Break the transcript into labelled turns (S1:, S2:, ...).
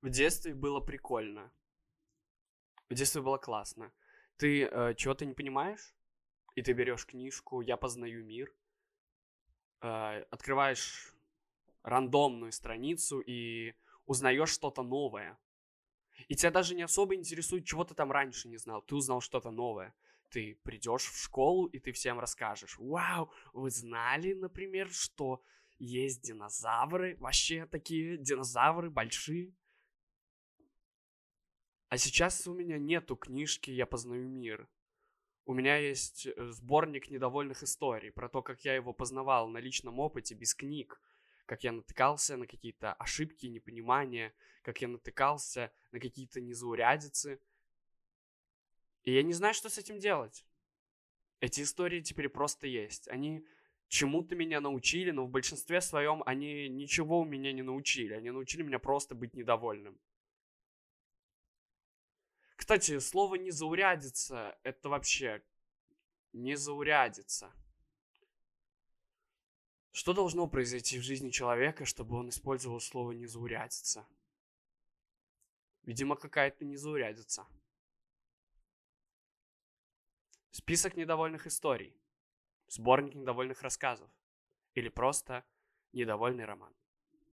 S1: В детстве было прикольно. В детстве было классно. Ты э, чего-то не понимаешь, и ты берешь книжку «Я познаю мир», э, открываешь рандомную страницу и узнаешь что-то новое. И тебя даже не особо интересует, чего ты там раньше не знал. Ты узнал что-то новое. Ты придешь в школу, и ты всем расскажешь. Вау, вы знали, например, что есть динозавры? Вообще такие динозавры большие. А сейчас у меня нету книжки «Я познаю мир». У меня есть э, сборник недовольных историй про то, как я его познавал на личном опыте без книг, как я натыкался на какие-то ошибки, непонимания, как я натыкался на какие-то незаурядицы. И я не знаю, что с этим делать. Эти истории теперь просто есть. Они чему-то меня научили, но в большинстве своем они ничего у меня не научили. Они научили меня просто быть недовольным. Кстати, слово «незаурядица» — это вообще «незаурядица». Что должно произойти в жизни человека, чтобы он использовал слово «незаурядица»? Видимо, какая-то незаурядица. Список недовольных историй. Сборник недовольных рассказов. Или просто недовольный роман.